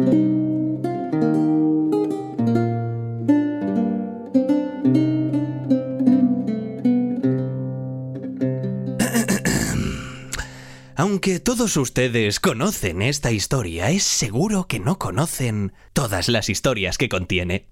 Aunque todos ustedes conocen esta historia, es seguro que no conocen todas las historias que contiene.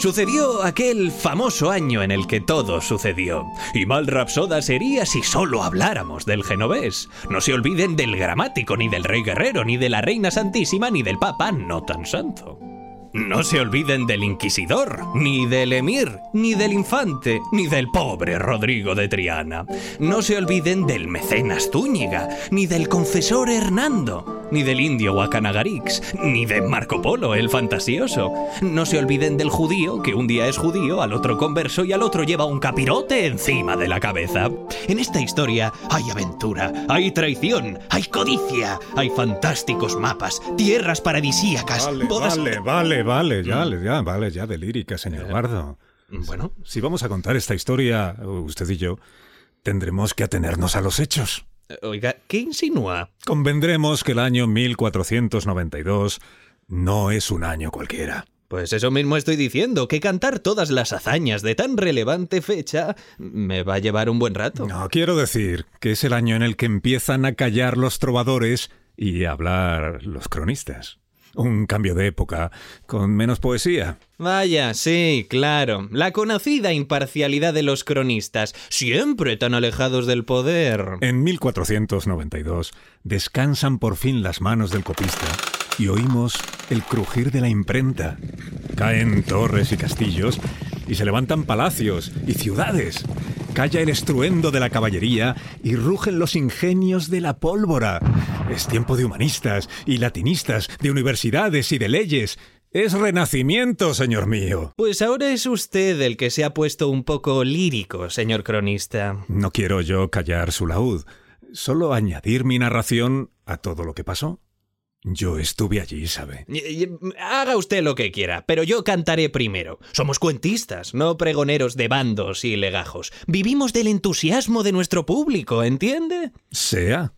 Sucedió aquel famoso año en el que todo sucedió. Y mal rapsoda sería si solo habláramos del genovés. No se olviden del gramático, ni del rey guerrero, ni de la reina santísima, ni del papa no tan santo. No se olviden del inquisidor, ni del emir, ni del infante, ni del pobre Rodrigo de Triana. No se olviden del mecenas Zúñiga, ni del confesor Hernando, ni del indio Wakanagarix, ni de Marco Polo, el fantasioso. No se olviden del judío, que un día es judío, al otro converso y al otro lleva un capirote encima de la cabeza. En esta historia hay aventura, hay traición, hay codicia, hay fantásticos mapas, tierras paradisíacas, Vale, bodas- vale, vale, vale, ya, ya, vale, ya de lírica, señor Bardo. Bueno, Si vamos a contar esta historia, usted y yo, tendremos que atenernos a los hechos. Oiga, ¿qué insinúa? Convendremos que el año 1492 no es un año cualquiera. Pues eso mismo estoy diciendo, que cantar todas las hazañas de tan relevante fecha me va a llevar un buen rato. No, quiero decir que es el año en el que empiezan a callar los trovadores y a hablar los cronistas. Un cambio de época, con menos poesía. Vaya, sí, claro. La conocida imparcialidad de los cronistas, siempre tan alejados del poder. En 1492 descansan por fin las manos del copista y oímos el crujir de la imprenta. Caen torres y castillos y se levantan palacios y ciudades. Calla el estruendo de la caballería y rugen los ingenios de la pólvora. Es tiempo de humanistas y latinistas, de universidades y de leyes. Es renacimiento, señor mío. Pues ahora es usted el que se ha puesto un poco lírico, señor cronista. No quiero yo callar su laúd, solo añadir mi narración a todo lo que pasó. Yo estuve allí, ¿sabe? Y- Haga usted lo que quiera, pero yo cantaré primero. Somos cuentistas, no pregoneros de bandos y legajos. Vivimos del entusiasmo de nuestro público, ¿entiende? Sea.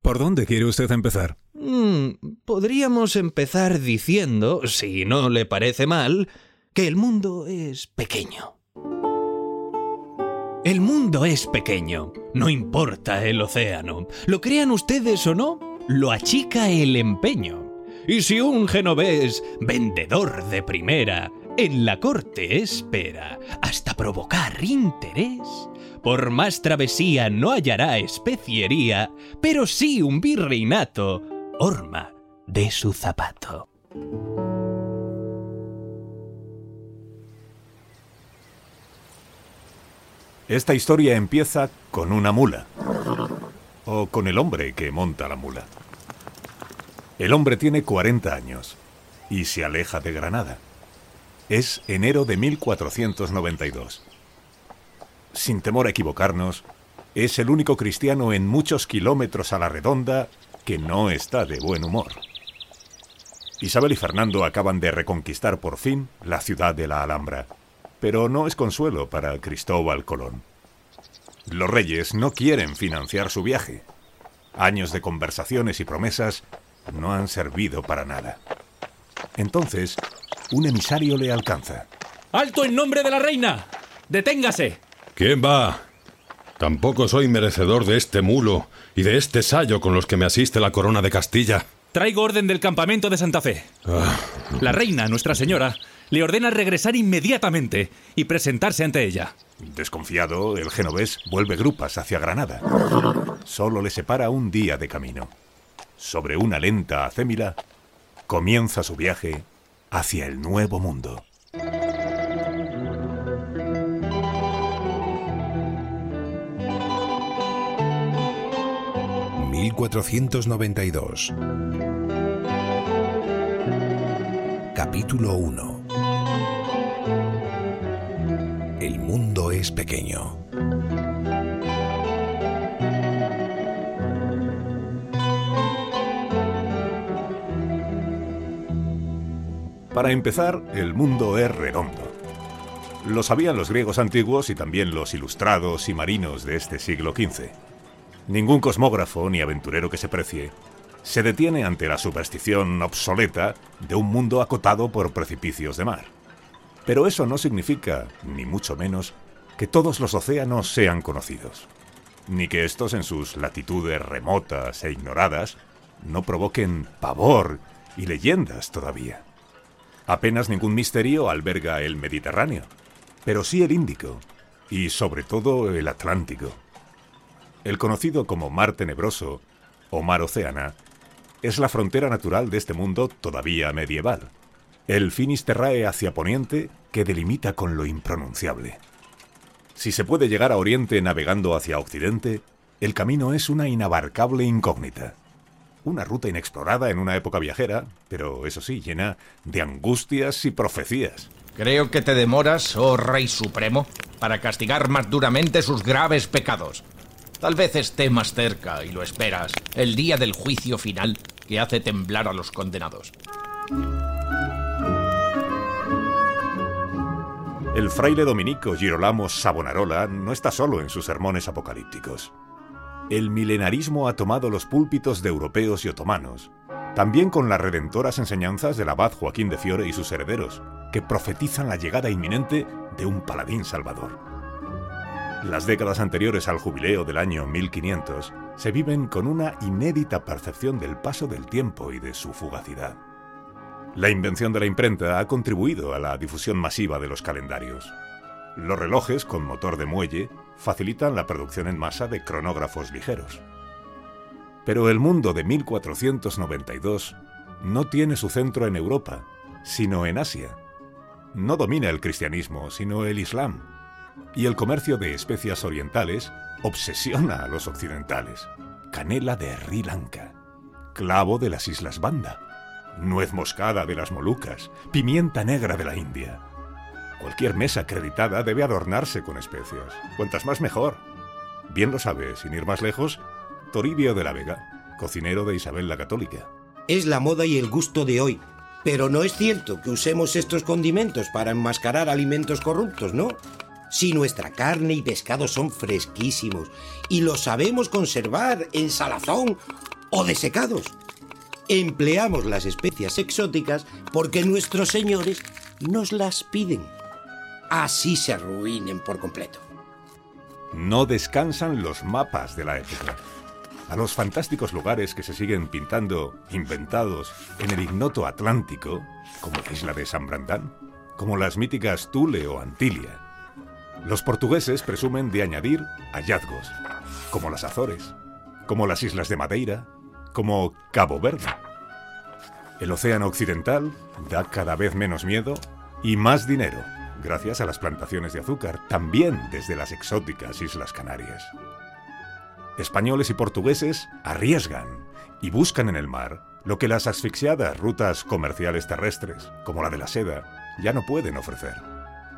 ¿Por dónde quiere usted empezar? Mm, podríamos empezar diciendo, si no le parece mal, que el mundo es pequeño. El mundo es pequeño, no importa el océano. Lo crean ustedes o no, lo achica el empeño. Y si un genovés, vendedor de primera, en la corte espera hasta provocar interés, por más travesía no hallará especiería, pero sí un virreinato, horma de su zapato. Esta historia empieza con una mula. O con el hombre que monta la mula. El hombre tiene 40 años y se aleja de Granada. Es enero de 1492. Sin temor a equivocarnos, es el único cristiano en muchos kilómetros a la redonda que no está de buen humor. Isabel y Fernando acaban de reconquistar por fin la ciudad de la Alhambra, pero no es consuelo para Cristóbal Colón. Los reyes no quieren financiar su viaje. Años de conversaciones y promesas no han servido para nada. Entonces, un emisario le alcanza. ¡Alto en nombre de la reina! ¡Deténgase! ¿Quién va? Tampoco soy merecedor de este mulo y de este sayo con los que me asiste la corona de Castilla. Traigo orden del campamento de Santa Fe. La reina, Nuestra Señora, le ordena regresar inmediatamente y presentarse ante ella. Desconfiado, el genovés vuelve grupas hacia Granada. Solo le separa un día de camino. Sobre una lenta acémila, comienza su viaje hacia el nuevo mundo. ...1492... Capítulo 1 El mundo es pequeño. Para empezar, el mundo es redondo. Lo sabían los griegos antiguos y también los ilustrados y marinos de este siglo XV. Ningún cosmógrafo ni aventurero que se precie se detiene ante la superstición obsoleta de un mundo acotado por precipicios de mar. Pero eso no significa, ni mucho menos, que todos los océanos sean conocidos, ni que estos en sus latitudes remotas e ignoradas no provoquen pavor y leyendas todavía. Apenas ningún misterio alberga el Mediterráneo, pero sí el Índico y sobre todo el Atlántico. El conocido como Mar Tenebroso o Mar Océana es la frontera natural de este mundo todavía medieval, el Finisterrae hacia Poniente que delimita con lo impronunciable. Si se puede llegar a Oriente navegando hacia Occidente, el camino es una inabarcable incógnita. Una ruta inexplorada en una época viajera, pero eso sí, llena de angustias y profecías. Creo que te demoras, oh Rey Supremo, para castigar más duramente sus graves pecados. Tal vez esté más cerca, y lo esperas, el día del juicio final que hace temblar a los condenados. El fraile dominico Girolamo Savonarola no está solo en sus sermones apocalípticos. El milenarismo ha tomado los púlpitos de europeos y otomanos, también con las redentoras enseñanzas del abad Joaquín de Fiore y sus herederos, que profetizan la llegada inminente de un paladín salvador. Las décadas anteriores al jubileo del año 1500 se viven con una inédita percepción del paso del tiempo y de su fugacidad. La invención de la imprenta ha contribuido a la difusión masiva de los calendarios. Los relojes con motor de muelle facilitan la producción en masa de cronógrafos ligeros. Pero el mundo de 1492 no tiene su centro en Europa, sino en Asia. No domina el cristianismo, sino el islam y el comercio de especias orientales obsesiona a los occidentales. Canela de Sri Lanka, clavo de las Islas Banda, nuez moscada de las Molucas, pimienta negra de la India. Cualquier mesa acreditada debe adornarse con especias. Cuantas más mejor. Bien lo sabe, sin ir más lejos, Toribio de la Vega, cocinero de Isabel la Católica. Es la moda y el gusto de hoy. Pero no es cierto que usemos estos condimentos para enmascarar alimentos corruptos, ¿no? Si nuestra carne y pescado son fresquísimos y los sabemos conservar en salazón o desecados, empleamos las especias exóticas porque nuestros señores nos las piden. Así se arruinen por completo. No descansan los mapas de la época. A los fantásticos lugares que se siguen pintando, inventados en el ignoto Atlántico, como la isla de San Brandán, como las míticas Tule o Antilia, los portugueses presumen de añadir hallazgos, como las Azores, como las Islas de Madeira, como Cabo Verde. El Océano Occidental da cada vez menos miedo y más dinero, gracias a las plantaciones de azúcar, también desde las exóticas Islas Canarias. Españoles y portugueses arriesgan y buscan en el mar lo que las asfixiadas rutas comerciales terrestres, como la de la seda, ya no pueden ofrecer.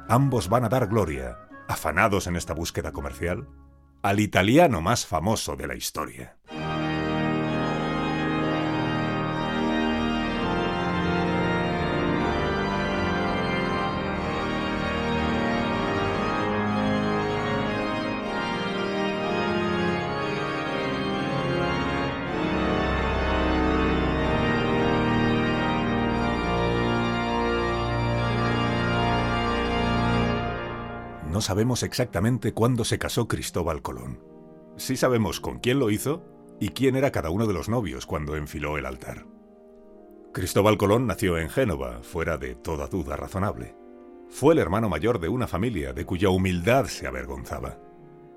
Ambos van a dar gloria afanados en esta búsqueda comercial, al italiano más famoso de la historia. No sabemos exactamente cuándo se casó Cristóbal Colón. Sí sabemos con quién lo hizo y quién era cada uno de los novios cuando enfiló el altar. Cristóbal Colón nació en Génova, fuera de toda duda razonable. Fue el hermano mayor de una familia de cuya humildad se avergonzaba.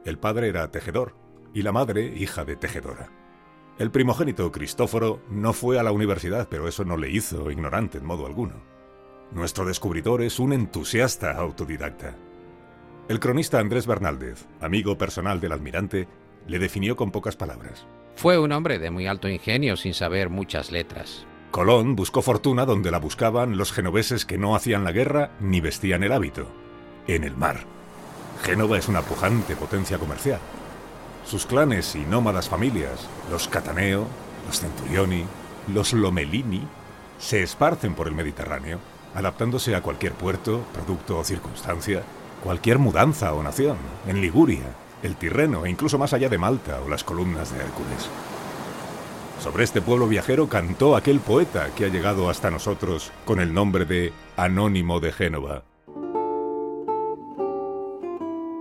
El padre era tejedor y la madre hija de tejedora. El primogénito Cristóforo no fue a la universidad, pero eso no le hizo ignorante en modo alguno. Nuestro descubridor es un entusiasta autodidacta. El cronista Andrés Bernaldez, amigo personal del almirante, le definió con pocas palabras. Fue un hombre de muy alto ingenio sin saber muchas letras. Colón buscó fortuna donde la buscaban los genoveses que no hacían la guerra ni vestían el hábito, en el mar. Génova es una pujante potencia comercial. Sus clanes y nómadas familias, los Cataneo, los Centurioni, los Lomelini, se esparcen por el Mediterráneo, adaptándose a cualquier puerto, producto o circunstancia cualquier mudanza o nación, en Liguria, el Tirreno e incluso más allá de Malta o las columnas de Hércules. Sobre este pueblo viajero cantó aquel poeta que ha llegado hasta nosotros con el nombre de Anónimo de Génova.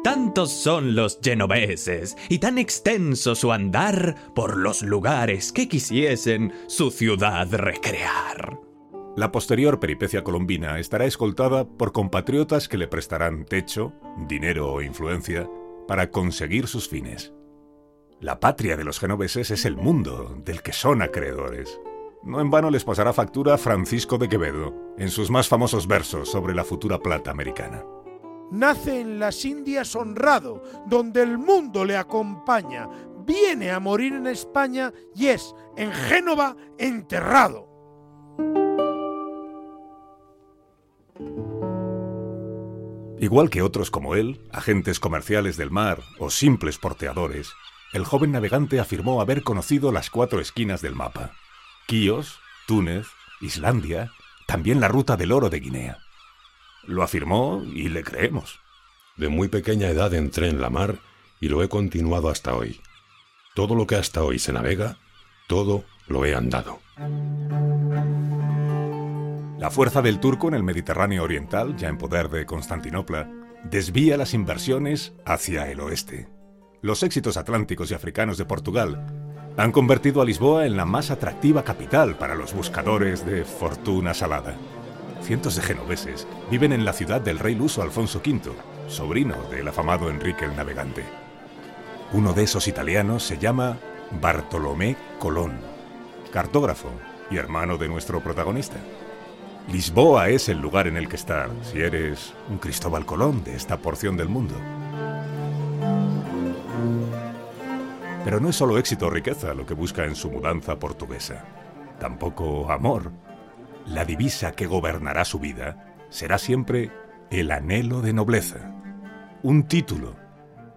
Tantos son los genoveses y tan extenso su andar por los lugares que quisiesen su ciudad recrear. La posterior peripecia colombina estará escoltada por compatriotas que le prestarán techo, dinero o influencia para conseguir sus fines. La patria de los genoveses es el mundo del que son acreedores. No en vano les pasará factura Francisco de Quevedo en sus más famosos versos sobre la futura plata americana. Nace en las Indias honrado, donde el mundo le acompaña. Viene a morir en España y es en Génova enterrado. Igual que otros como él, agentes comerciales del mar o simples porteadores, el joven navegante afirmó haber conocido las cuatro esquinas del mapa. Quíos, Túnez, Islandia, también la ruta del oro de Guinea. Lo afirmó y le creemos. De muy pequeña edad entré en la mar y lo he continuado hasta hoy. Todo lo que hasta hoy se navega, todo lo he andado. La fuerza del turco en el Mediterráneo Oriental, ya en poder de Constantinopla, desvía las inversiones hacia el oeste los éxitos atlánticos y africanos de Portugal han convertido a Lisboa en la más atractiva capital para los buscadores de fortuna salada. Cientos de genoveses viven en la ciudad del rey luso Alfonso V, sobrino del afamado Enrique el Navegante. Uno de esos italianos se llama Bartolomé Colón, cartógrafo y hermano de nuestro protagonista. Lisboa es el lugar en el que estar si eres un Cristóbal Colón de esta porción del mundo. Pero no es solo éxito o riqueza lo que busca en su mudanza portuguesa. Tampoco amor. La divisa que gobernará su vida será siempre el anhelo de nobleza. Un título.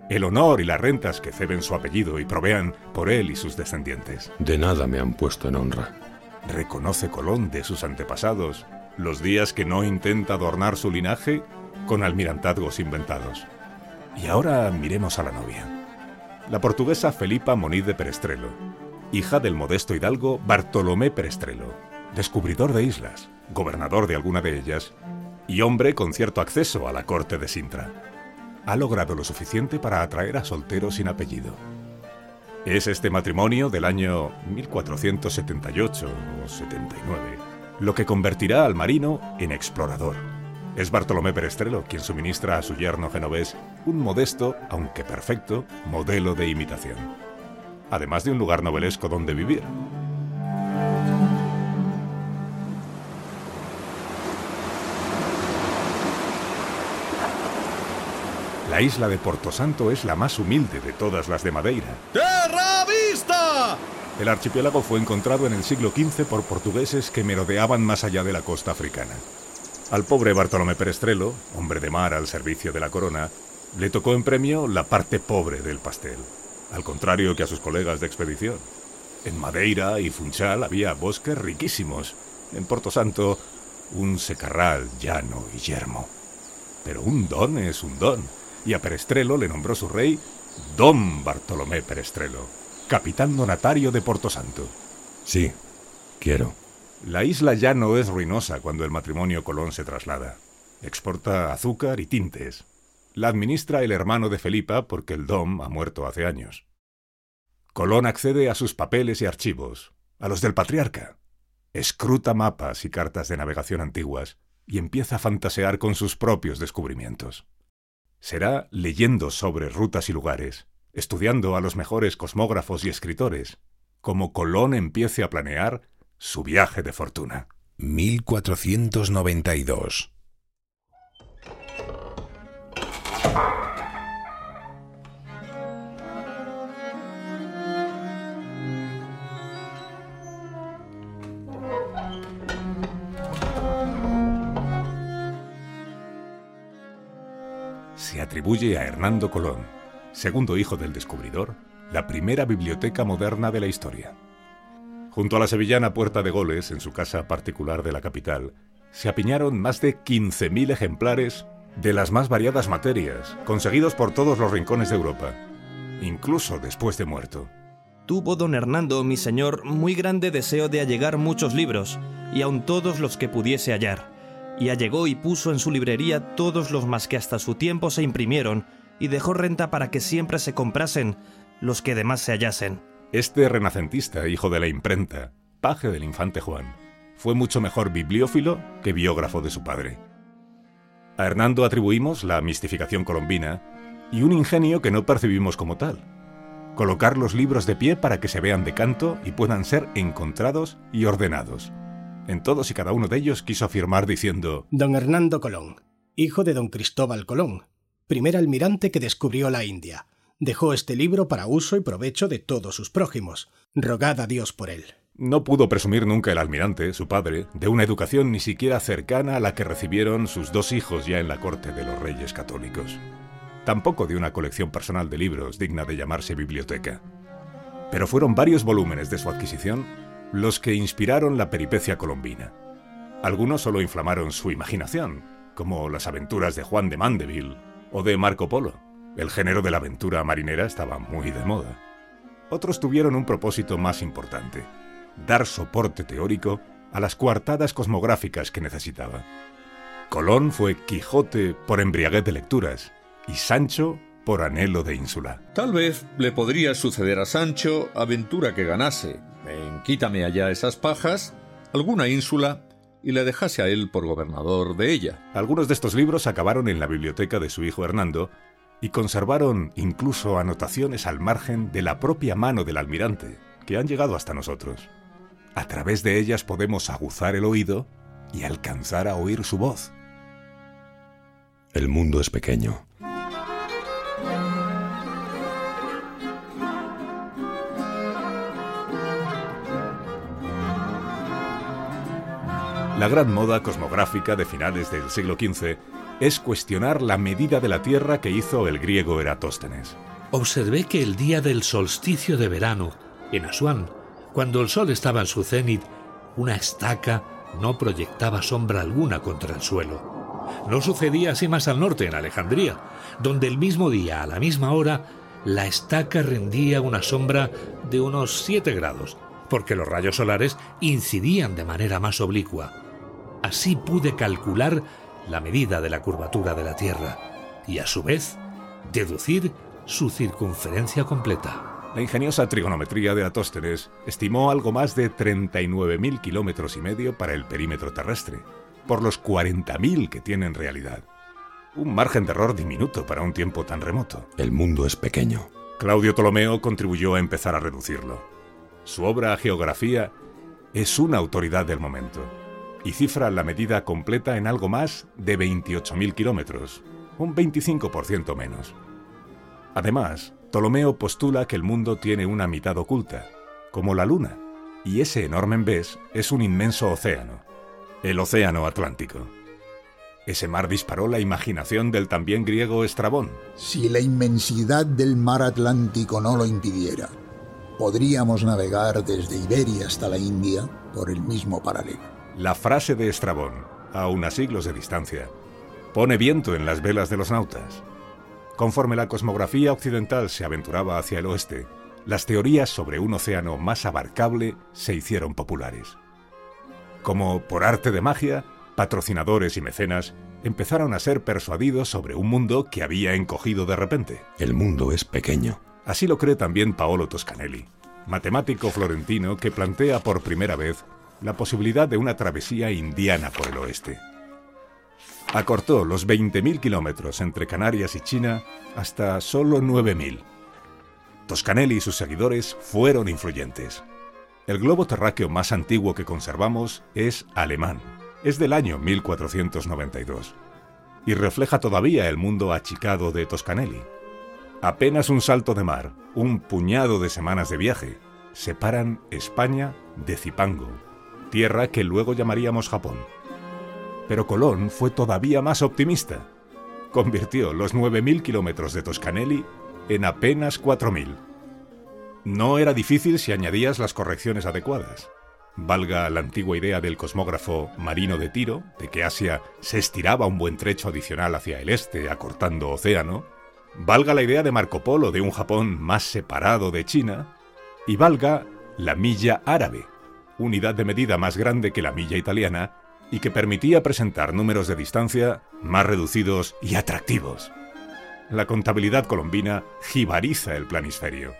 El honor y las rentas que ceben su apellido y provean por él y sus descendientes. De nada me han puesto en honra. Reconoce Colón de sus antepasados los días que no intenta adornar su linaje con almirantazgos inventados. Y ahora miremos a la novia la portuguesa Felipa Moniz de Perestrelo, hija del modesto hidalgo Bartolomé Perestrelo, descubridor de islas, gobernador de alguna de ellas y hombre con cierto acceso a la corte de Sintra. Ha logrado lo suficiente para atraer a solteros sin apellido. Es este matrimonio del año 1478 o 79 lo que convertirá al marino en explorador es Bartolomé Perestrelo quien suministra a su yerno genovés un modesto, aunque perfecto, modelo de imitación. Además de un lugar novelesco donde vivir. La isla de Porto Santo es la más humilde de todas las de Madeira. ¡Terra vista! El archipiélago fue encontrado en el siglo XV por portugueses que merodeaban más allá de la costa africana. Al pobre Bartolomé Perestrelo, hombre de mar al servicio de la corona, le tocó en premio la parte pobre del pastel, al contrario que a sus colegas de expedición. En Madeira y Funchal había bosques riquísimos, en Porto Santo un secarral llano y yermo. Pero un don es un don, y a Perestrelo le nombró su rey Don Bartolomé Perestrelo, capitán donatario de Porto Santo. Sí, quiero. La isla ya no es ruinosa cuando el matrimonio Colón se traslada. Exporta azúcar y tintes. La administra el hermano de Felipa porque el Dom ha muerto hace años. Colón accede a sus papeles y archivos, a los del patriarca. Escruta mapas y cartas de navegación antiguas y empieza a fantasear con sus propios descubrimientos. Será leyendo sobre rutas y lugares, estudiando a los mejores cosmógrafos y escritores, como Colón empiece a planear su viaje de fortuna. 1492. Se atribuye a Hernando Colón, segundo hijo del descubridor, la primera biblioteca moderna de la historia. Junto a la sevillana Puerta de Goles, en su casa particular de la capital, se apiñaron más de 15.000 ejemplares de las más variadas materias, conseguidos por todos los rincones de Europa, incluso después de muerto. Tuvo don Hernando, mi señor, muy grande deseo de allegar muchos libros, y aun todos los que pudiese hallar. Y allegó y puso en su librería todos los más que hasta su tiempo se imprimieron, y dejó renta para que siempre se comprasen los que demás se hallasen. Este renacentista, hijo de la imprenta, paje del infante Juan, fue mucho mejor bibliófilo que biógrafo de su padre. A Hernando atribuimos la mistificación colombina y un ingenio que no percibimos como tal. Colocar los libros de pie para que se vean de canto y puedan ser encontrados y ordenados. En todos y cada uno de ellos quiso afirmar diciendo Don Hernando Colón, hijo de don Cristóbal Colón, primer almirante que descubrió la India. Dejó este libro para uso y provecho de todos sus prójimos. Rogad a Dios por él. No pudo presumir nunca el almirante, su padre, de una educación ni siquiera cercana a la que recibieron sus dos hijos ya en la corte de los reyes católicos. Tampoco de una colección personal de libros digna de llamarse biblioteca. Pero fueron varios volúmenes de su adquisición los que inspiraron la peripecia colombina. Algunos solo inflamaron su imaginación, como las aventuras de Juan de Mandeville o de Marco Polo. El género de la aventura marinera estaba muy de moda. Otros tuvieron un propósito más importante dar soporte teórico a las coartadas cosmográficas que necesitaba. Colón fue Quijote por embriaguez de lecturas y Sancho por anhelo de ínsula. Tal vez le podría suceder a Sancho aventura que ganase, en quítame allá esas pajas, alguna ínsula y le dejase a él por gobernador de ella. Algunos de estos libros acabaron en la biblioteca de su hijo Hernando y conservaron incluso anotaciones al margen de la propia mano del almirante, que han llegado hasta nosotros. A través de ellas podemos aguzar el oído y alcanzar a oír su voz. El mundo es pequeño. La gran moda cosmográfica de finales del siglo XV es cuestionar la medida de la Tierra que hizo el griego Eratóstenes. Observé que el día del solsticio de verano, en Asuán, cuando el sol estaba en su cenit, una estaca no proyectaba sombra alguna contra el suelo. No sucedía así más al norte, en Alejandría, donde el mismo día, a la misma hora, la estaca rendía una sombra de unos 7 grados, porque los rayos solares incidían de manera más oblicua. Así pude calcular la medida de la curvatura de la Tierra y, a su vez, deducir su circunferencia completa. La ingeniosa trigonometría de Atóstenes estimó algo más de 39.000 kilómetros y medio para el perímetro terrestre, por los 40.000 que tiene en realidad. Un margen de error diminuto para un tiempo tan remoto. El mundo es pequeño. Claudio Ptolomeo contribuyó a empezar a reducirlo. Su obra Geografía es una autoridad del momento y cifra la medida completa en algo más de 28.000 kilómetros, un 25% menos. Además, Ptolomeo postula que el mundo tiene una mitad oculta, como la luna, y ese enorme envés es un inmenso océano, el Océano Atlántico. Ese mar disparó la imaginación del también griego Estrabón. Si la inmensidad del mar Atlántico no lo impidiera, podríamos navegar desde Iberia hasta la India por el mismo paralelo. La frase de Estrabón, a siglos de distancia, pone viento en las velas de los nautas. Conforme la cosmografía occidental se aventuraba hacia el oeste, las teorías sobre un océano más abarcable se hicieron populares. Como por arte de magia, patrocinadores y mecenas empezaron a ser persuadidos sobre un mundo que había encogido de repente. El mundo es pequeño. Así lo cree también Paolo Toscanelli, matemático florentino que plantea por primera vez la posibilidad de una travesía indiana por el oeste acortó los 20.000 kilómetros entre Canarias y China hasta solo 9.000. Toscanelli y sus seguidores fueron influyentes. El globo terráqueo más antiguo que conservamos es alemán. Es del año 1492 y refleja todavía el mundo achicado de Toscanelli. Apenas un salto de mar, un puñado de semanas de viaje, separan España de Zipango, tierra que luego llamaríamos Japón. Pero Colón fue todavía más optimista. Convirtió los 9.000 kilómetros de Toscanelli en apenas 4.000. No era difícil si añadías las correcciones adecuadas. Valga la antigua idea del cosmógrafo Marino de Tiro, de que Asia se estiraba un buen trecho adicional hacia el este, acortando océano, valga la idea de Marco Polo de un Japón más separado de China, y valga la milla árabe, unidad de medida más grande que la milla italiana y que permitía presentar números de distancia más reducidos y atractivos. La contabilidad colombina jibariza el planisferio,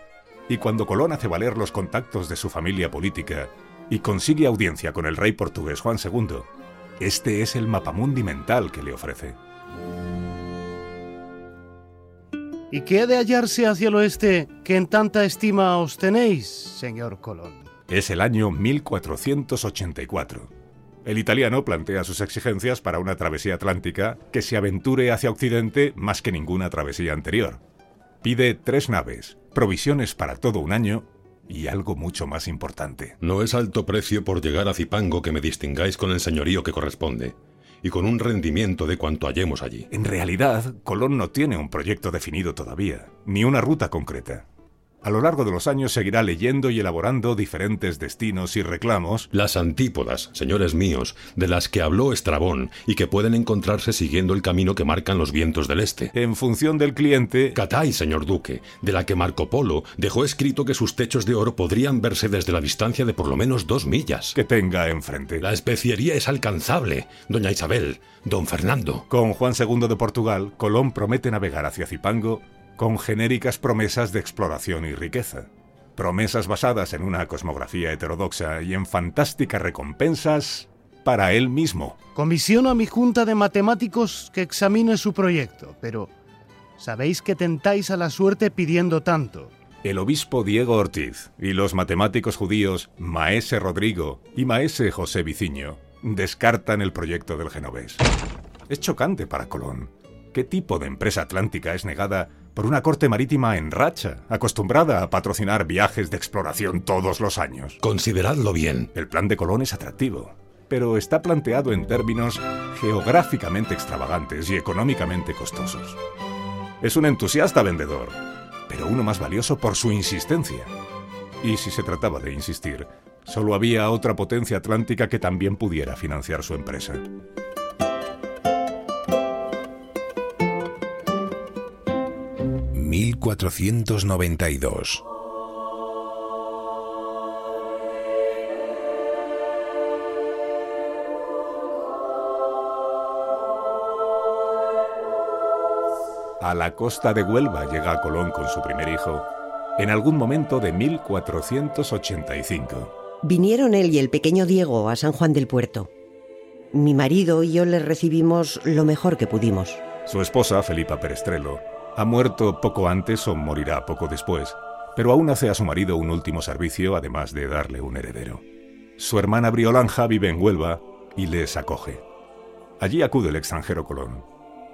y cuando Colón hace valer los contactos de su familia política y consigue audiencia con el rey portugués Juan II, este es el mapamundi mental que le ofrece. ¿Y qué ha de hallarse hacia el oeste que en tanta estima os tenéis, señor Colón? Es el año 1484. El italiano plantea sus exigencias para una travesía atlántica que se aventure hacia Occidente más que ninguna travesía anterior. Pide tres naves, provisiones para todo un año y algo mucho más importante. No es alto precio por llegar a Zipango que me distingáis con el señorío que corresponde y con un rendimiento de cuanto hallemos allí. En realidad, Colón no tiene un proyecto definido todavía, ni una ruta concreta. A lo largo de los años seguirá leyendo y elaborando diferentes destinos y reclamos. Las antípodas, señores míos, de las que habló Estrabón y que pueden encontrarse siguiendo el camino que marcan los vientos del este. En función del cliente. Catay, señor duque, de la que Marco Polo dejó escrito que sus techos de oro podrían verse desde la distancia de por lo menos dos millas. Que tenga enfrente. La especiería es alcanzable, doña Isabel, don Fernando. Con Juan II de Portugal, Colón promete navegar hacia Zipango con genéricas promesas de exploración y riqueza. Promesas basadas en una cosmografía heterodoxa y en fantásticas recompensas para él mismo. Comisiono a mi junta de matemáticos que examine su proyecto, pero sabéis que tentáis a la suerte pidiendo tanto. El obispo Diego Ortiz y los matemáticos judíos Maese Rodrigo y Maese José Viciño descartan el proyecto del genovés. Es chocante para Colón. ¿Qué tipo de empresa atlántica es negada por una corte marítima en racha, acostumbrada a patrocinar viajes de exploración todos los años. Consideradlo bien. El plan de Colón es atractivo, pero está planteado en términos geográficamente extravagantes y económicamente costosos. Es un entusiasta vendedor, pero uno más valioso por su insistencia. Y si se trataba de insistir, solo había otra potencia atlántica que también pudiera financiar su empresa. 1492. A la costa de Huelva llega Colón con su primer hijo en algún momento de 1485. Vinieron él y el pequeño Diego a San Juan del Puerto. Mi marido y yo les recibimos lo mejor que pudimos. Su esposa, Felipa Perestrelo, ha muerto poco antes o morirá poco después, pero aún hace a su marido un último servicio además de darle un heredero. Su hermana Briolanja vive en Huelva y les acoge. Allí acude el extranjero Colón,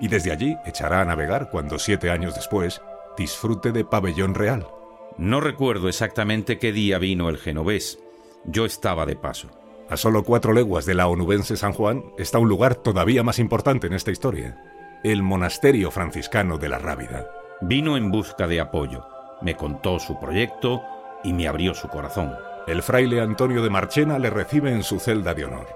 y desde allí echará a navegar cuando siete años después disfrute de pabellón real. No recuerdo exactamente qué día vino el genovés. Yo estaba de paso. A solo cuatro leguas de la onubense San Juan está un lugar todavía más importante en esta historia el monasterio franciscano de la Rábida. Vino en busca de apoyo, me contó su proyecto y me abrió su corazón. El fraile Antonio de Marchena le recibe en su celda de honor.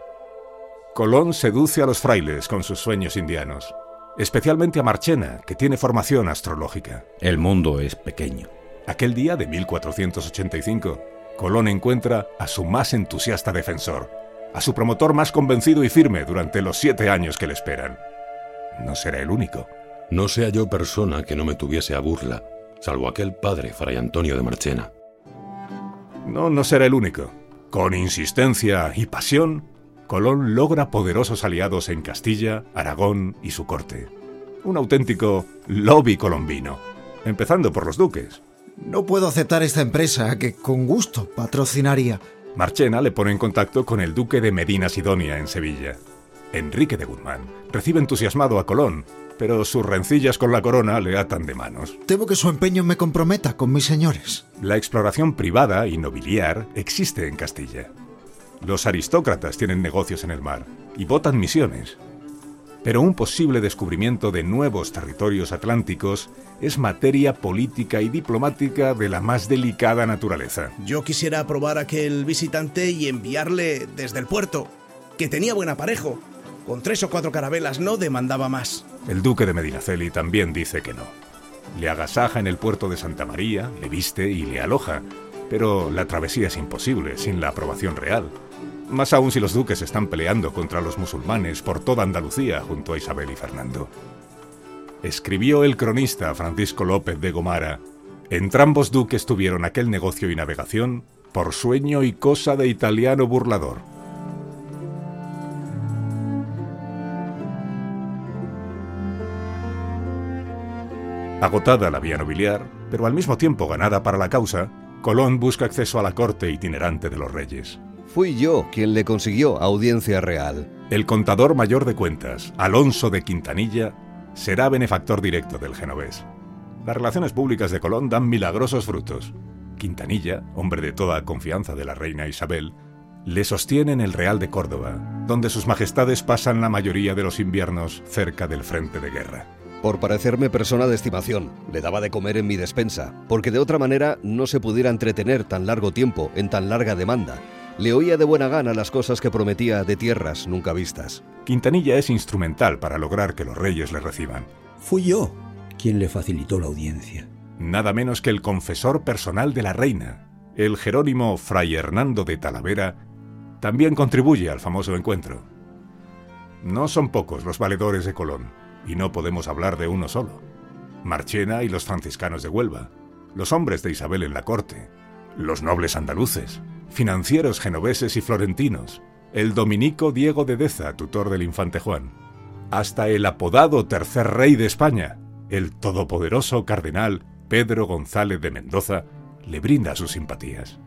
Colón seduce a los frailes con sus sueños indianos, especialmente a Marchena, que tiene formación astrológica. El mundo es pequeño. Aquel día de 1485, Colón encuentra a su más entusiasta defensor, a su promotor más convencido y firme durante los siete años que le esperan no será el único. No sea yo persona que no me tuviese a burla, salvo aquel padre, Fray Antonio de Marchena. No, no será el único. Con insistencia y pasión, Colón logra poderosos aliados en Castilla, Aragón y su corte. Un auténtico lobby colombino, empezando por los duques. No puedo aceptar esta empresa que con gusto patrocinaría. Marchena le pone en contacto con el duque de Medina Sidonia en Sevilla. Enrique de Guzmán recibe entusiasmado a Colón, pero sus rencillas con la corona le atan de manos. Temo que su empeño me comprometa con mis señores. La exploración privada y nobiliar existe en Castilla. Los aristócratas tienen negocios en el mar y votan misiones. Pero un posible descubrimiento de nuevos territorios atlánticos es materia política y diplomática de la más delicada naturaleza. Yo quisiera aprobar a aquel visitante y enviarle desde el puerto, que tenía buen aparejo, con tres o cuatro carabelas no demandaba más. El duque de Medinaceli también dice que no. Le agasaja en el puerto de Santa María, le viste y le aloja, pero la travesía es imposible sin la aprobación real. Más aún si los duques están peleando contra los musulmanes por toda Andalucía junto a Isabel y Fernando. Escribió el cronista Francisco López de Gomara, entrambos duques tuvieron aquel negocio y navegación por sueño y cosa de italiano burlador. Agotada la vía nobiliar, pero al mismo tiempo ganada para la causa, Colón busca acceso a la corte itinerante de los reyes. Fui yo quien le consiguió audiencia real. El contador mayor de cuentas, Alonso de Quintanilla, será benefactor directo del genovés. Las relaciones públicas de Colón dan milagrosos frutos. Quintanilla, hombre de toda confianza de la reina Isabel, le sostiene en el Real de Córdoba, donde sus majestades pasan la mayoría de los inviernos cerca del frente de guerra. Por parecerme persona de estimación, le daba de comer en mi despensa, porque de otra manera no se pudiera entretener tan largo tiempo en tan larga demanda. Le oía de buena gana las cosas que prometía de tierras nunca vistas. Quintanilla es instrumental para lograr que los reyes le reciban. Fui yo quien le facilitó la audiencia. Nada menos que el confesor personal de la reina, el Jerónimo Fray Hernando de Talavera, también contribuye al famoso encuentro. No son pocos los valedores de Colón y no podemos hablar de uno solo. Marchena y los franciscanos de Huelva, los hombres de Isabel en la corte, los nobles andaluces, financieros genoveses y florentinos, el dominico Diego de Deza, tutor del infante Juan, hasta el apodado tercer rey de España, el todopoderoso cardenal Pedro González de Mendoza, le brinda sus simpatías.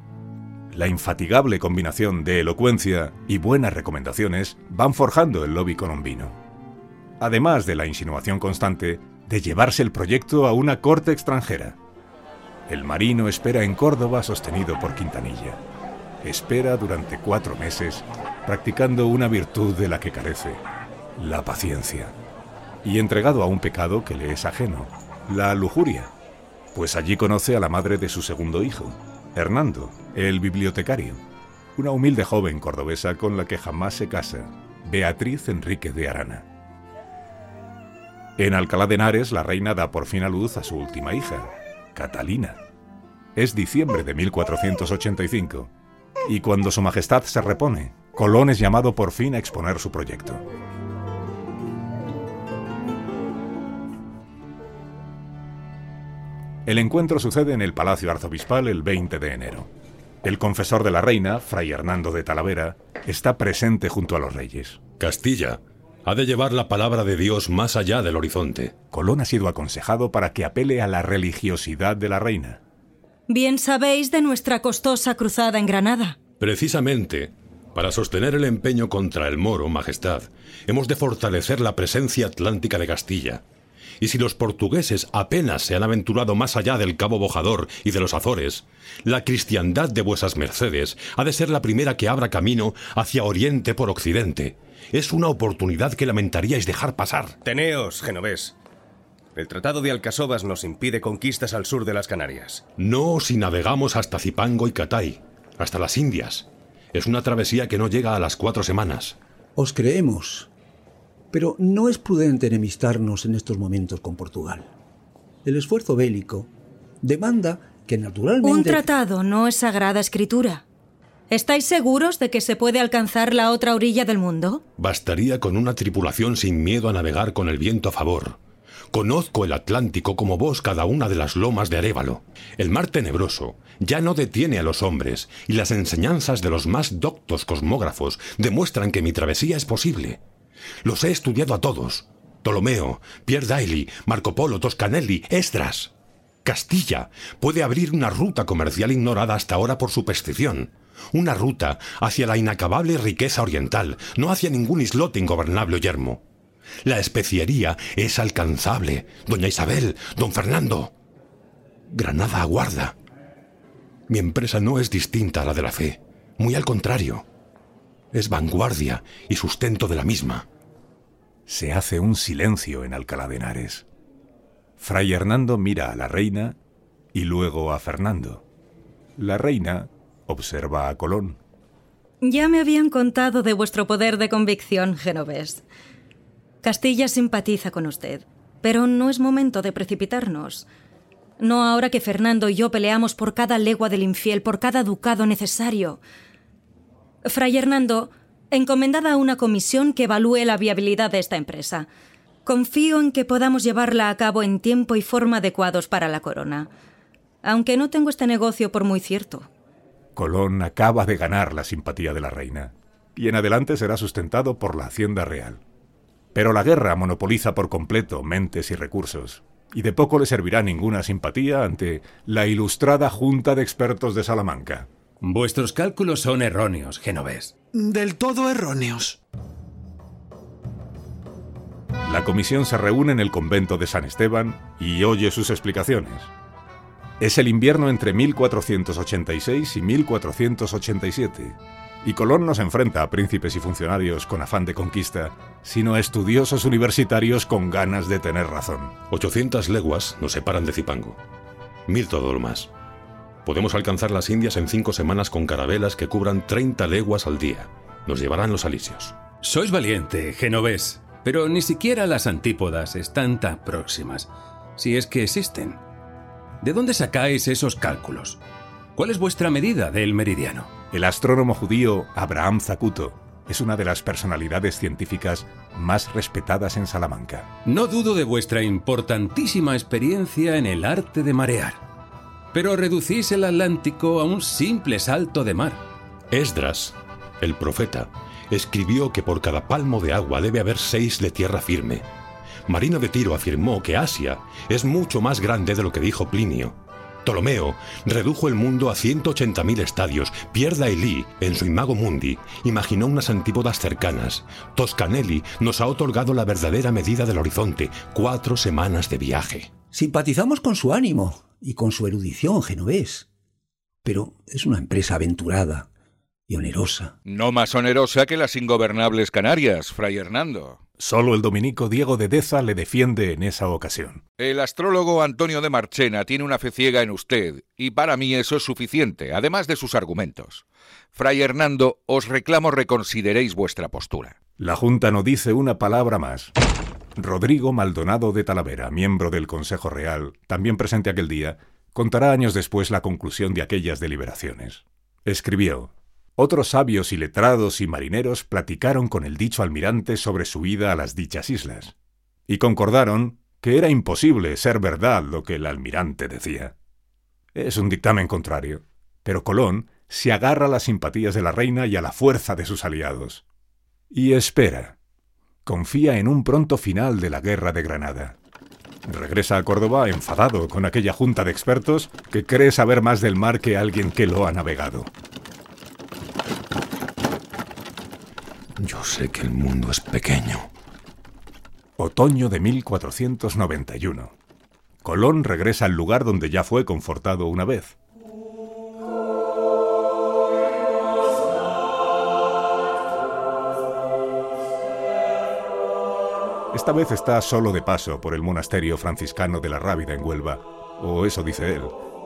La infatigable combinación de elocuencia y buenas recomendaciones van forjando el lobby colombino además de la insinuación constante de llevarse el proyecto a una corte extranjera. El marino espera en Córdoba sostenido por Quintanilla. Espera durante cuatro meses practicando una virtud de la que carece, la paciencia, y entregado a un pecado que le es ajeno, la lujuria, pues allí conoce a la madre de su segundo hijo, Hernando, el bibliotecario, una humilde joven cordobesa con la que jamás se casa, Beatriz Enrique de Arana. En Alcalá de Henares, la reina da por fin a luz a su última hija, Catalina. Es diciembre de 1485, y cuando Su Majestad se repone, Colón es llamado por fin a exponer su proyecto. El encuentro sucede en el Palacio Arzobispal el 20 de enero. El confesor de la reina, Fray Hernando de Talavera, está presente junto a los reyes. Castilla, ha de llevar la palabra de Dios más allá del horizonte. Colón ha sido aconsejado para que apele a la religiosidad de la reina. Bien sabéis de nuestra costosa cruzada en Granada. Precisamente, para sostener el empeño contra el moro, Majestad, hemos de fortalecer la presencia atlántica de Castilla. Y si los portugueses apenas se han aventurado más allá del Cabo Bojador y de los Azores, la cristiandad de vuesas mercedes ha de ser la primera que abra camino hacia Oriente por Occidente, es una oportunidad que lamentaríais dejar pasar. Teneos, genovés. El Tratado de Alcasovas nos impide conquistas al sur de las Canarias. No si navegamos hasta Zipango y Catay, hasta las Indias. Es una travesía que no llega a las cuatro semanas. Os creemos. Pero no es prudente enemistarnos en estos momentos con Portugal. El esfuerzo bélico demanda que naturalmente... Un tratado no es sagrada escritura. ¿Estáis seguros de que se puede alcanzar la otra orilla del mundo? Bastaría con una tripulación sin miedo a navegar con el viento a favor. Conozco el Atlántico como vos cada una de las lomas de Arévalo. El mar tenebroso ya no detiene a los hombres, y las enseñanzas de los más doctos cosmógrafos demuestran que mi travesía es posible. Los he estudiado a todos. Ptolomeo, Pierre Daly, Marco Polo, Toscanelli, Estras. Castilla puede abrir una ruta comercial ignorada hasta ahora por superstición una ruta hacia la inacabable riqueza oriental, no hacia ningún islote ingobernable o yermo. La especiería es alcanzable, doña Isabel, don Fernando. Granada aguarda. Mi empresa no es distinta a la de la fe, muy al contrario. Es vanguardia y sustento de la misma. Se hace un silencio en Alcalá de Henares. Fray Hernando mira a la reina y luego a Fernando. La reina observa a Colón. Ya me habían contado de vuestro poder de convicción, Genovés. Castilla simpatiza con usted. Pero no es momento de precipitarnos. No ahora que Fernando y yo peleamos por cada legua del infiel, por cada ducado necesario. Fray Hernando, encomendada a una comisión que evalúe la viabilidad de esta empresa. Confío en que podamos llevarla a cabo en tiempo y forma adecuados para la corona. Aunque no tengo este negocio por muy cierto. Colón acaba de ganar la simpatía de la reina, y en adelante será sustentado por la Hacienda Real. Pero la guerra monopoliza por completo mentes y recursos, y de poco le servirá ninguna simpatía ante la ilustrada Junta de Expertos de Salamanca. Vuestros cálculos son erróneos, Genovés. Del todo erróneos. La comisión se reúne en el convento de San Esteban y oye sus explicaciones. Es el invierno entre 1486 y 1487, y Colón no se enfrenta a príncipes y funcionarios con afán de conquista, sino a estudiosos universitarios con ganas de tener razón. 800 leguas nos separan de Zipango. Mil todo lo más. Podemos alcanzar las Indias en cinco semanas con carabelas que cubran 30 leguas al día. Nos llevarán los alisios. Sois valiente, genovés, pero ni siquiera las antípodas están tan próximas, si es que existen. ¿De dónde sacáis esos cálculos? ¿Cuál es vuestra medida del meridiano? El astrónomo judío Abraham Zacuto es una de las personalidades científicas más respetadas en Salamanca. No dudo de vuestra importantísima experiencia en el arte de marear, pero reducís el Atlántico a un simple salto de mar. Esdras, el profeta, escribió que por cada palmo de agua debe haber seis de tierra firme. Marino de Tiro afirmó que Asia es mucho más grande de lo que dijo Plinio. Ptolomeo redujo el mundo a 180.000 estadios. Pierre Dailly, en su Imago Mundi, imaginó unas antípodas cercanas. Toscanelli nos ha otorgado la verdadera medida del horizonte, cuatro semanas de viaje. Simpatizamos con su ánimo y con su erudición, genovés. Pero es una empresa aventurada y onerosa. No más onerosa que las ingobernables Canarias, Fray Hernando. Solo el dominico Diego de Deza le defiende en esa ocasión. El astrólogo Antonio de Marchena tiene una fe ciega en usted, y para mí eso es suficiente, además de sus argumentos. Fray Hernando, os reclamo reconsideréis vuestra postura. La Junta no dice una palabra más. Rodrigo Maldonado de Talavera, miembro del Consejo Real, también presente aquel día, contará años después la conclusión de aquellas deliberaciones. Escribió, otros sabios y letrados y marineros platicaron con el dicho almirante sobre su ida a las dichas islas, y concordaron que era imposible ser verdad lo que el almirante decía. Es un dictamen contrario, pero Colón se agarra a las simpatías de la reina y a la fuerza de sus aliados. Y espera. Confía en un pronto final de la guerra de Granada. Regresa a Córdoba enfadado con aquella junta de expertos que cree saber más del mar que alguien que lo ha navegado. Yo sé que el mundo es pequeño. Otoño de 1491. Colón regresa al lugar donde ya fue confortado una vez. Esta vez está solo de paso por el monasterio franciscano de la Rábida en Huelva, o eso dice él.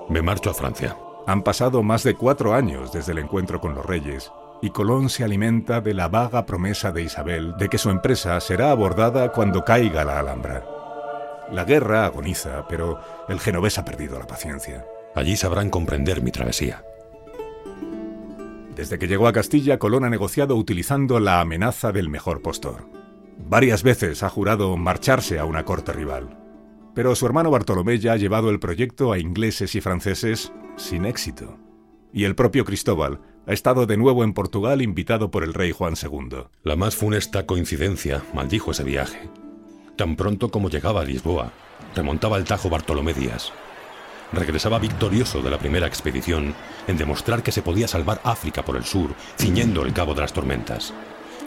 Me marcho a Francia. Han pasado más de cuatro años desde el encuentro con los reyes, y Colón se alimenta de la vaga promesa de Isabel de que su empresa será abordada cuando caiga la Alhambra. La guerra agoniza, pero el genovés ha perdido la paciencia. Allí sabrán comprender mi travesía. Desde que llegó a Castilla, Colón ha negociado utilizando la amenaza del mejor postor. Varias veces ha jurado marcharse a una corte rival. Pero su hermano Bartolomé ya ha llevado el proyecto a ingleses y franceses sin éxito. Y el propio Cristóbal ha estado de nuevo en Portugal invitado por el rey Juan II. La más funesta coincidencia maldijo ese viaje. Tan pronto como llegaba a Lisboa, remontaba el Tajo Bartolomé Díaz. Regresaba victorioso de la primera expedición en demostrar que se podía salvar África por el sur, ciñendo el Cabo de las Tormentas.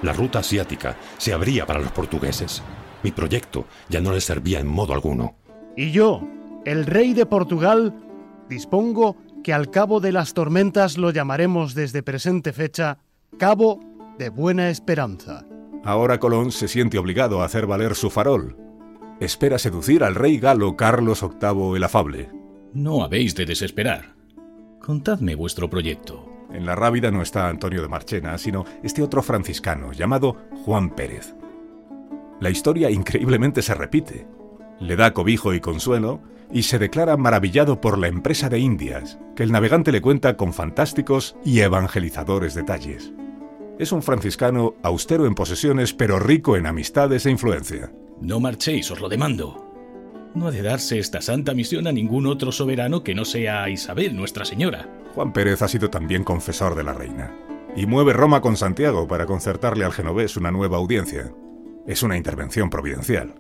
La ruta asiática se abría para los portugueses. Mi proyecto ya no les servía en modo alguno. Y yo, el rey de Portugal, dispongo que al Cabo de las Tormentas lo llamaremos desde presente fecha Cabo de Buena Esperanza. Ahora Colón se siente obligado a hacer valer su farol. Espera seducir al rey galo Carlos VIII el Afable. No habéis de desesperar. Contadme vuestro proyecto. En la Rábida no está Antonio de Marchena, sino este otro franciscano llamado Juan Pérez. La historia increíblemente se repite. le da cobijo y consuelo y se declara maravillado por la empresa de Indias, que el navegante le cuenta con fantásticos y evangelizadores detalles. Es un franciscano austero en posesiones pero rico en amistades e influencia. No marchéis, os lo demando. No ha de darse esta santa misión a ningún otro soberano que no sea Isabel, Nuestra Señora. Juan Pérez ha sido también confesor de la reina, y mueve Roma con Santiago para concertarle al genovés una nueva audiencia. Es una intervención providencial.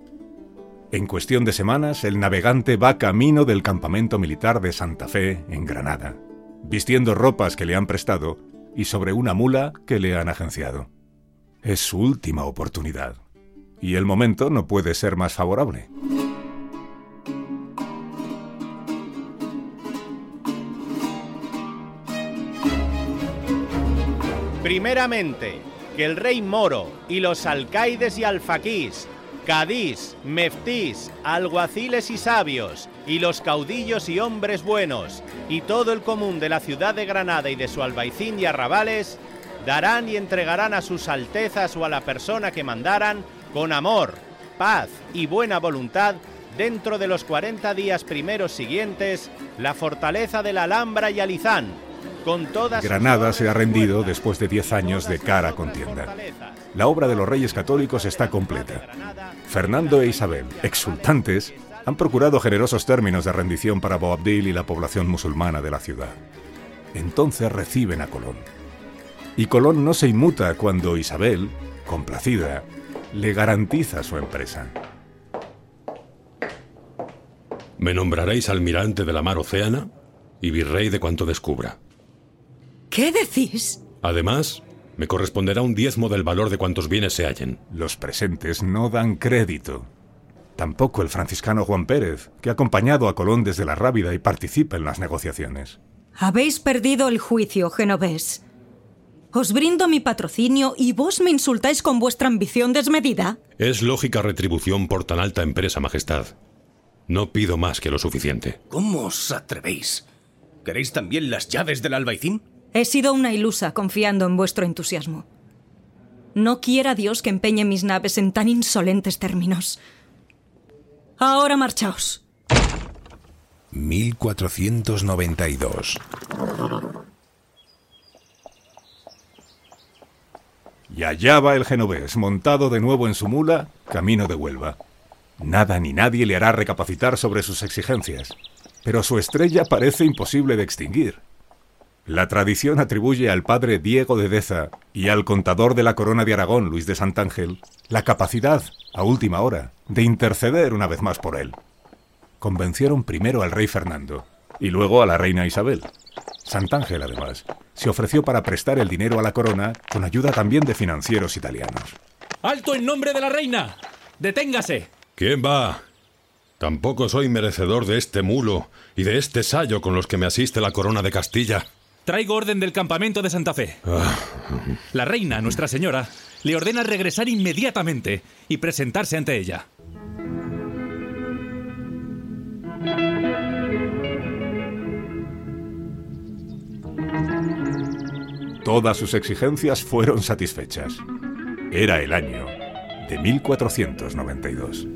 En cuestión de semanas, el navegante va camino del campamento militar de Santa Fe, en Granada, vistiendo ropas que le han prestado y sobre una mula que le han agenciado. Es su última oportunidad, y el momento no puede ser más favorable. Primeramente, que el rey moro y los alcaides y alfaquís Cadís, meftís, alguaciles y sabios, y los caudillos y hombres buenos, y todo el común de la ciudad de Granada y de su albaicín y arrabales, darán y entregarán a sus altezas o a la persona que mandaran, con amor, paz y buena voluntad, dentro de los cuarenta días primeros siguientes, la fortaleza de la Alhambra y Alizán, Granada se ha rendido después de diez años de cara contienda. La obra de los reyes católicos está completa. Fernando e Isabel, exultantes, han procurado generosos términos de rendición para Boabdil y la población musulmana de la ciudad. Entonces reciben a Colón. Y Colón no se inmuta cuando Isabel, complacida, le garantiza su empresa. Me nombraréis almirante de la mar Océana y virrey de cuanto descubra. ¿Qué decís? Además, me corresponderá un diezmo del valor de cuantos bienes se hallen. Los presentes no dan crédito. Tampoco el franciscano Juan Pérez, que ha acompañado a Colón desde la Rábida y participa en las negociaciones. Habéis perdido el juicio, genovés. Os brindo mi patrocinio y vos me insultáis con vuestra ambición desmedida. Es lógica retribución por tan alta empresa, Majestad. No pido más que lo suficiente. ¿Cómo os atrevéis? ¿Queréis también las llaves del albaicín? He sido una ilusa confiando en vuestro entusiasmo. No quiera Dios que empeñe mis naves en tan insolentes términos. Ahora marchaos. 1492. Y allá va el genovés, montado de nuevo en su mula, camino de Huelva. Nada ni nadie le hará recapacitar sobre sus exigencias, pero su estrella parece imposible de extinguir. La tradición atribuye al padre Diego de Deza y al contador de la corona de Aragón, Luis de Santángel, la capacidad, a última hora, de interceder una vez más por él. Convencieron primero al rey Fernando y luego a la reina Isabel. Santángel, además, se ofreció para prestar el dinero a la corona con ayuda también de financieros italianos. ¡Alto en nombre de la reina! ¡Deténgase! ¿Quién va? Tampoco soy merecedor de este mulo y de este sayo con los que me asiste la corona de Castilla. Traigo orden del campamento de Santa Fe. La reina, Nuestra Señora, le ordena regresar inmediatamente y presentarse ante ella. Todas sus exigencias fueron satisfechas. Era el año de 1492.